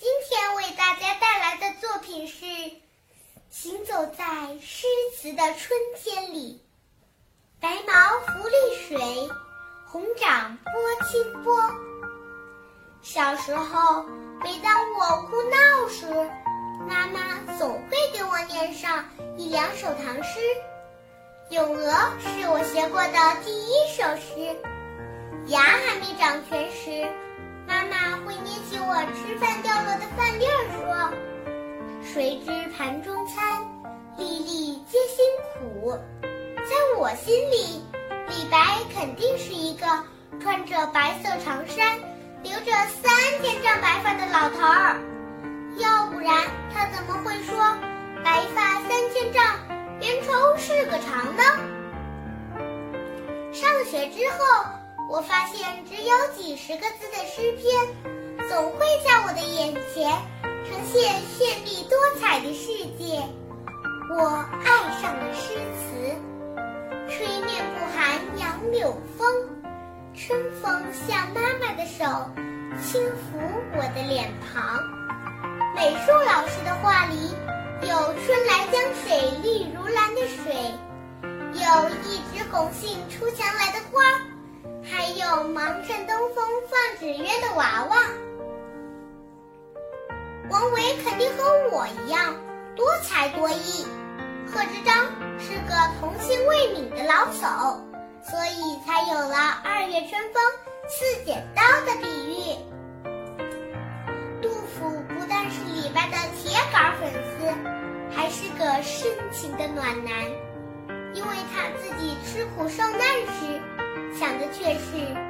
今天为大家带来的作品是《行走在诗词的春天里》。白毛浮绿水，红掌拨清波。小时候，每当我哭闹时，妈妈总会给我念上一两首唐诗，《咏鹅》是我学过的第一首诗。牙还没长全时，妈妈会捏起我吃饭掉落的饭粒儿说：“谁知盘中餐，粒粒皆辛苦。”在我心里，李白肯定是一个穿着白色长衫、留着三千丈白发的老头儿。要不然，他怎么会说“白发三千丈，缘愁是个长”呢？上学之后，我发现只有几十个字的诗篇，总会在我的眼前呈现绚丽多彩的世界。我爱上了诗词，吹面不寒杨柳风，春风像妈妈的手，轻抚我的脸庞。美术老师的画里有“春来江水绿如蓝”的水，有一枝红杏出墙来的花，忙趁东风放纸鸢的娃娃。王维肯定和我一样多才多艺，贺知章是个童心未泯的老手，所以才有了“二月春风似剪刀”的比喻。杜甫不但是李白的铁杆粉丝，还是个深情的暖男，因为他自己吃苦受难时，想的却是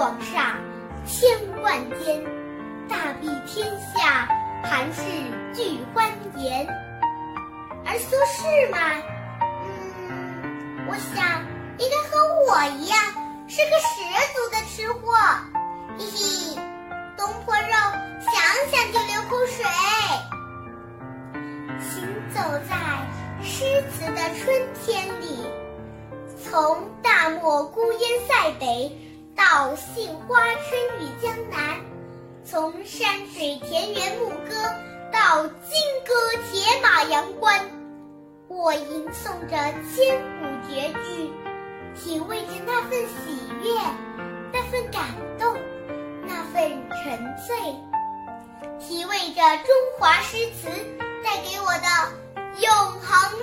广厦千万间，大庇天下寒士俱欢颜。而苏轼嘛，嗯，我想应该和我一样，是个十足的吃货，嘿嘿。东坡肉，想想就流口水。行走在诗词的春天里，从大漠孤烟塞北到杏花春雨江南，从山水田园牧歌到金戈铁马阳关，我吟诵着千古绝句，体味着那份喜悦，那份感动。那份沉醉，体味着中华诗词带给我的永恒